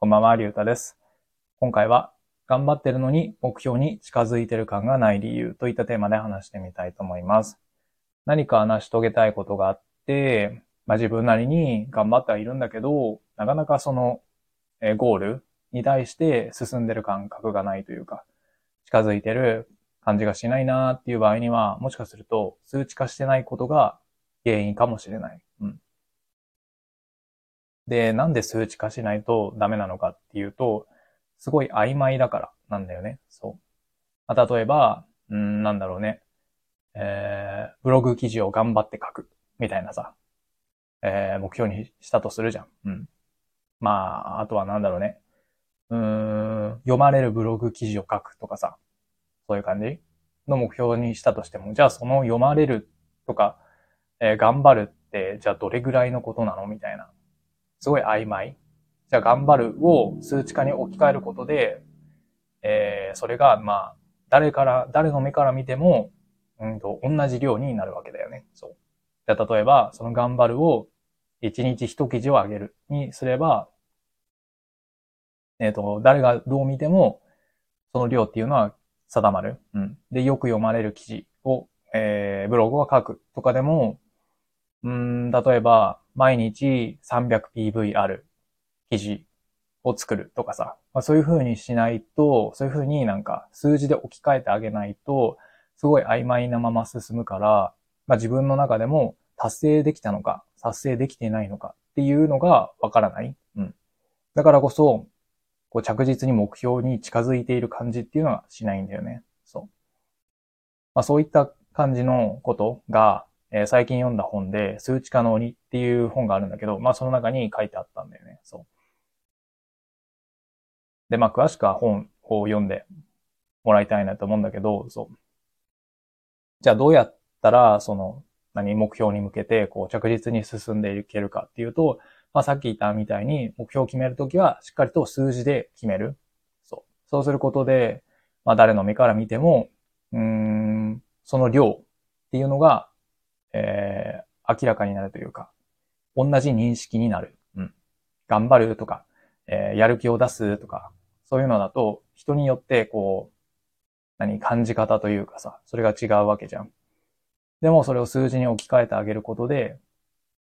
こんばんは、りゅうたです。今回は、頑張ってるのに目標に近づいてる感がない理由といったテーマで話してみたいと思います。何か成し遂げたいことがあって、まあ、自分なりに頑張ってはいるんだけど、なかなかその、えゴールに対して進んでる感覚がないというか、近づいてる感じがしないなーっていう場合には、もしかすると数値化してないことが原因かもしれない。で、なんで数値化しないとダメなのかっていうと、すごい曖昧だからなんだよね。そう。まあ、例えば、うん、なんだろうね。えー、ブログ記事を頑張って書く。みたいなさ。えー、目標にしたとするじゃん。うん。まあ、あとはなんだろうね。うーん、読まれるブログ記事を書くとかさ。そういう感じ？の目標にしたとしても、じゃあその読まれるとか、えー頑張るって、じゃあどれぐらいのことなの？みたいな。すごい曖昧。じゃあ頑張るを数値化に置き換えることで、えーそれが、まあ、誰から、誰の目から見ても、うんと、同じ量になるわけだよね。そう。じゃあ例えば、その頑張るを1日1記事を上げるにすれば、えっ、と、誰がどう見ても、その量っていうのは定まる。うん。で、よく読まれる記事を、えーブログを書くとかでも、うん、例えば、毎日 300PV ある記事を作るとかさ、まあ、そういう風にしないと、そういう風になんか数字で置き換えてあげないと、すごい曖昧なまま進むから、まあ、自分の中でも達成できたのか、達成できてないのかっていうのがわからない。うん。だからこそ、こう着実に目標に近づいている感じっていうのはしないんだよね。そう。まあ、そういった感じのことが、えー最近読んだ本で、数値化の鬼っていう本があるんだけど、まあその中に書いてあったんだよね。そう。で、まあ詳しくは本を読んでもらいたいなと思うんだけど、そう。じゃあどうやったら、その、何、目標に向けて、こう着実に進んでいけるかっていうと、まあさっき言ったみたいに、目標を決めるときは、しっかりと数字で決める。そう。そうすることで、まあ誰の目から見ても、うん、その量っていうのが、えー、明らかになるというか、同じ認識になる。うん。頑張るとか、えーやる気を出すとか、そういうのだと、人によって、こう、何、感じ方というかさ、それが違うわけじゃん。でも、それを数字に置き換えてあげることで、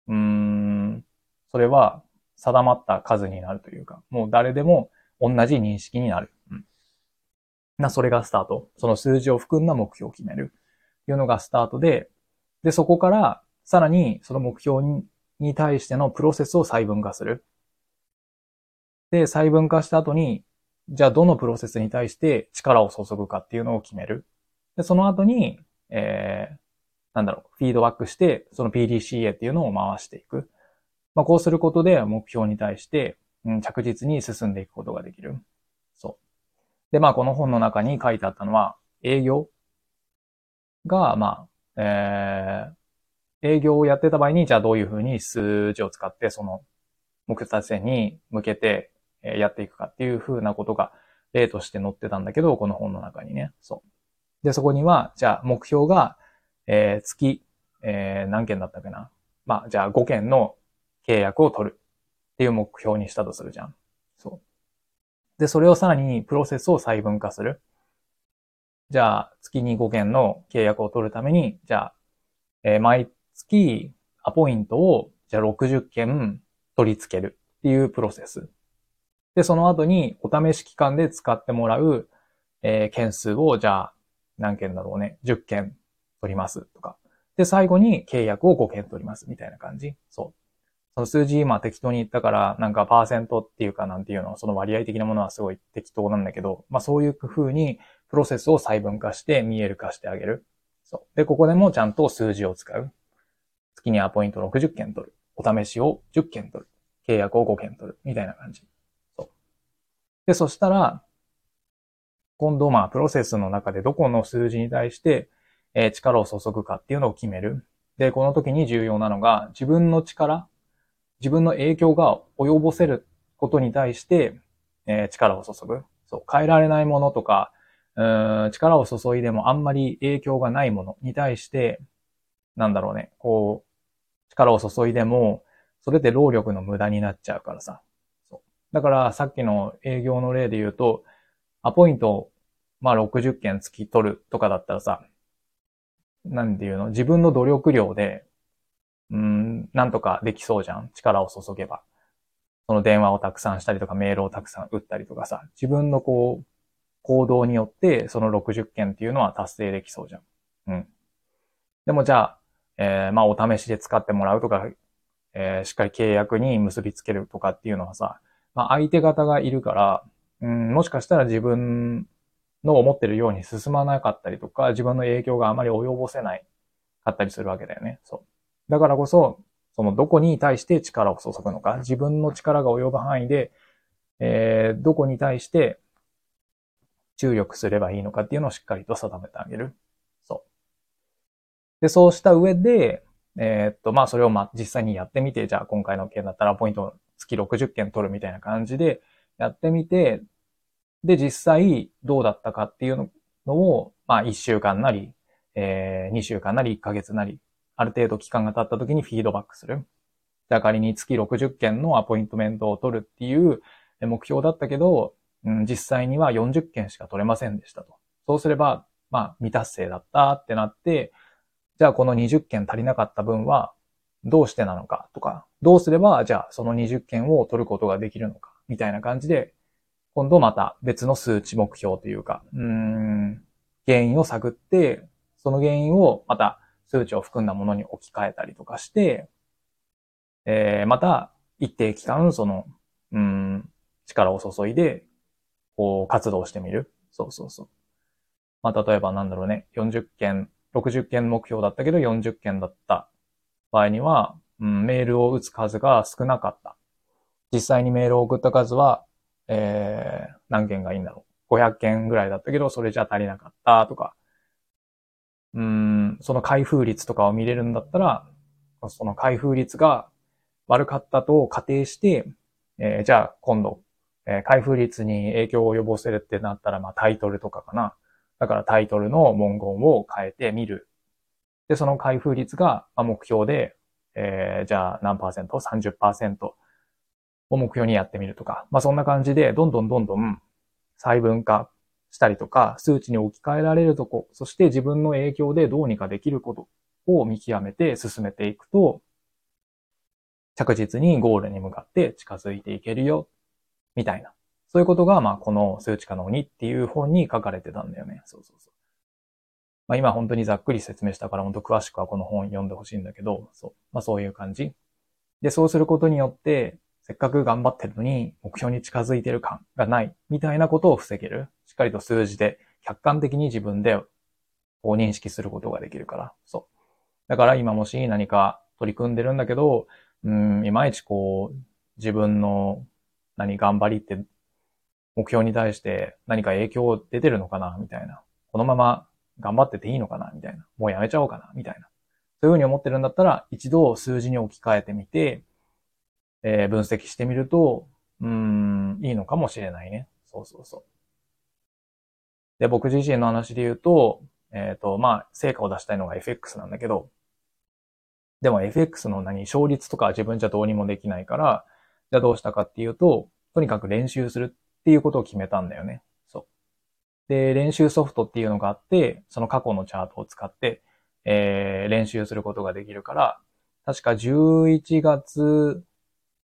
うーん、それは定まった数になるというか、もう誰でも同じ認識になる。うん。な、それがスタート。その数字を含んだ目標を決める。っていうのがスタートで、で、そこから、さらに、その目標にに対してのプロセスを細分化する。で、細分化した後に、じゃあどのプロセスに対して力を注ぐかっていうのを決める。で、その後に、えー、なんだろう、フィードバックして、その PDCA っていうのを回していく。まあ、こうすることで目標に対して、うん、着実に進んでいくことができる。そう。で、まあ、この本の中に書いてあったのは、営業が、まあ、えー、営業をやってた場合に、じゃあどういうふうに数字を使って、その目標達成に向けてえーやっていくかっていうふうなことが例として載ってたんだけど、この本の中にね。そう。で、そこには、じゃあ目標が、えー月、えー何件だったっけな。まあ、じゃあ5件の契約を取るっていう目標にしたとするじゃん。そう。で、それをさらにプロセスを細分化する。じゃあ、月に5件の契約を取るために、じゃあ、えー毎月アポイントを、じゃあ60件取り付けるっていうプロセス。で、その後にお試し期間で使ってもらう、えー件数を、じゃあ、何件だろうね。10件取りますとか。で、最後に契約を5件取りますみたいな感じ。そう。その数字今適当に言ったから、なんかパーセントっていうかなんていうの、その割合的なものはすごい適当なんだけど、まあそういう風にプロセスを細分化して見える化してあげる。そう。で、ここでもちゃんと数字を使う。月にアポイント60件取る。お試しを10件取る。契約を5件取る。みたいな感じ。そう。で、そしたら、今度、まあ、プロセスの中でどこの数字に対して、えー力を注ぐかっていうのを決める。で、この時に重要なのが、自分の力、自分の影響が及ぼせることに対して、えー力を注ぐ。そう、変えられないものとか、力を注いでもあんまり影響がないものに対して、なんだろうね、こう、力を注いでも、それって労力の無駄になっちゃうからさ。だからさっきの営業の例で言うと、アポイント、まあ60件月取るとかだったらさ、なんていうの？自分の努力量で、うん、なんとかできそうじゃん？力を注げば。その電話をたくさんしたりとか、メールをたくさん打ったりとかさ、自分のこう、行動によって、その60件っていうのは達成できそうじゃん。うん。でもじゃあ、えー、まあお試しで使ってもらうとか、えー、しっかり契約に結びつけるとかっていうのはさ、まあ相手方がいるから、うん、もしかしたら自分の思ってるように進まなかったりとか、自分の影響があまり及ぼせないかったりするわけだよね。そう。だからこそ、そのどこに対して力を注ぐのか、自分の力が及ぶ範囲で、えー、どこに対して注力すればいいのかっていうのをしっかりと定めてあげる。そう。で、そうした上で、えー、っと、まあ、それをま、実際にやってみて、じゃあ今回の件だったらポイント月60件取るみたいな感じでやってみて、で、実際どうだったかっていうのを、まあ、1週間なり、えー、2週間なり1ヶ月なり、ある程度期間が経った時にフィードバックする。じゃあ仮に月60件のアポイントメントを取るっていう目標だったけど、うん、実際には40件しか取れませんでしたと。そうすれば、まあ、未達成だったってなって、じゃあこの20件足りなかった分は、どうしてなのかとか、どうすれば、じゃあその20件を取ることができるのか、みたいな感じで、今度また別の数値目標というか、うん、原因を探って、その原因をまた数値を含んだものに置き換えたりとかして、えー、また一定期間、その、うん、力を注いで、こう、活動してみる。そうそうそう。まあ、例えばなんだろうね、40件、60件目標だったけど40件だった場合には、うん、メールを打つ数が少なかった。実際にメールを送った数は、えー、何件がいいんだろう。500件ぐらいだったけど、それじゃ足りなかったとか、うん、その開封率とかを見れるんだったら、その開封率が悪かったと仮定して、えー、じゃあ今度えー、開封率に影響を及ぼせるってなったら、まあタイトルとかかな。だからタイトルの文言を変えてみる。で、その開封率が目標で、えー、じゃあ何パーセント ?30% を目標にやってみるとか。まあそんな感じで、どんどんどんどん細分化したりとか、数値に置き換えられるとこ、そして自分の影響でどうにかできることを見極めて進めていくと、着実にゴールに向かって近づいていけるよみたいな。そういうことが、まあ、この数値化の鬼っていう本に書かれてたんだよね。そうそうそう。まあ、今本当にざっくり説明したから、本当詳しくはこの本読んでほしいんだけど、そう。まあ、そういう感じ。で、そうすることによって、せっかく頑張ってるのに、目標に近づいてる感がない、みたいなことを防げる。しっかりと数字で、客観的に自分で、こう認識することができるから。そう。だから今もし何か取り組んでるんだけど、うん、いまいちこう、自分の何頑張りって目標に対して何か影響出てるのかなみたいな。このまま頑張ってていいのかなみたいな。もうやめちゃおうかなみたいな。そういうふうに思ってるんだったら、一度数字に置き換えてみて、えー、分析してみると、うん、いいのかもしれないね。そうそうそう。で、僕自身の話で言うと、えっ、ー、と、まあ、成果を出したいのが FX なんだけど、でも FX の何、勝率とか自分じゃどうにもできないから、じゃあどうしたかっていうと、とにかく練習するっていうことを決めたんだよね。そう。で、練習ソフトっていうのがあって、その過去のチャートを使って、えー、練習することができるから、確か11月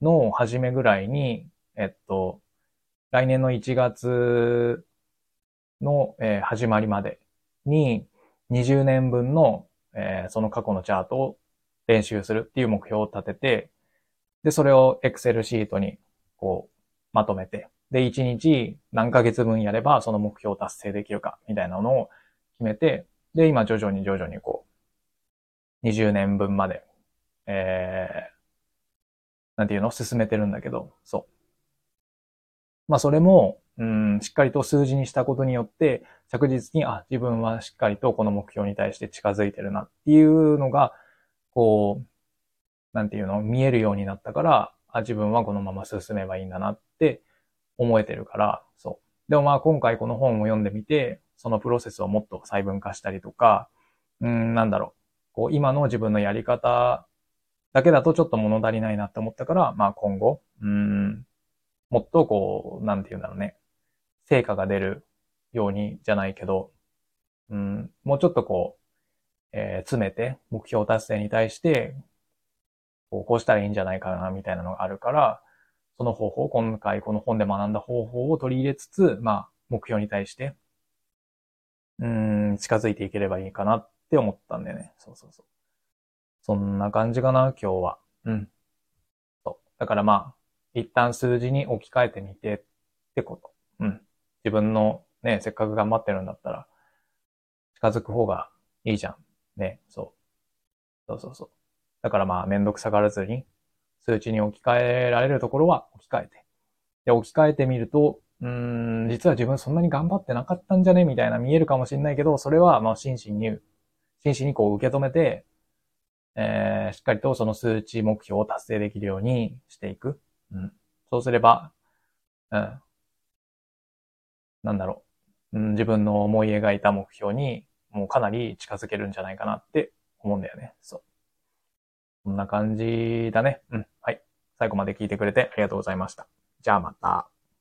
の初めぐらいに、えっと、来年の1月の、えー、始まりまでに20年分の、えー、その過去のチャートを練習するっていう目標を立てて、で、それを Excel シートにこうまとめて、で、1日何ヶ月分やればその目標を達成できるかみたいなのを決めて、で、今徐々に徐々にこう、20年分まで、えー、なんていうの？を進めてるんだけど、そう。まあそれも、うん、しっかりと数字にしたことによって、着実に、あ、自分はしっかりとこの目標に対して近づいてるなっていうのが、こう、なんていうの、見えるようになったから、あ、自分はこのまま進めばいいんだなって思えてるから、そう。でもまあ今回この本を読んでみて、そのプロセスをもっと細分化したりとか、うん、なんだろう。こう、今の自分のやり方だけだとちょっと物足りないなって思ったから、まあ今後、うん、もっとこう、なんて言うんだろうね。成果が出るようにじゃないけど、うん、もうちょっとこう、えー、詰めて目標達成に対して、こうこうしたらいいんじゃないかな、みたいなのがあるから、その方法、今回この本で学んだ方法を取り入れつつ、まあ、目標に対して、うん、近づいていければいいかなって思ったんでね。そうそうそう。そんな感じかな、今日は。うん。そう。だからまあ、一旦数字に置き換えてみてってこと。うん。自分のね、せっかく頑張ってるんだったら、近づく方がいいじゃん。ね、そう。そうそうそう。だからまあ、めんどくさがらずに、数値に置き換えられるところは置き換えて。で、置き換えてみると、うん、実は自分そんなに頑張ってなかったんじゃねみたいな見えるかもしれないけど、それはまあ真摯に、真摯にこう受け止めて、えー、しっかりとその数値目標を達成できるようにしていく。うん。そうすれば、うん。なんだろう。うん、自分の思い描いた目標にもうかなり近づけるんじゃないかなって思うんだよね。そう。こんな感じだね。うん。はい。最後まで聞いてくれてありがとうございました。じゃあまた。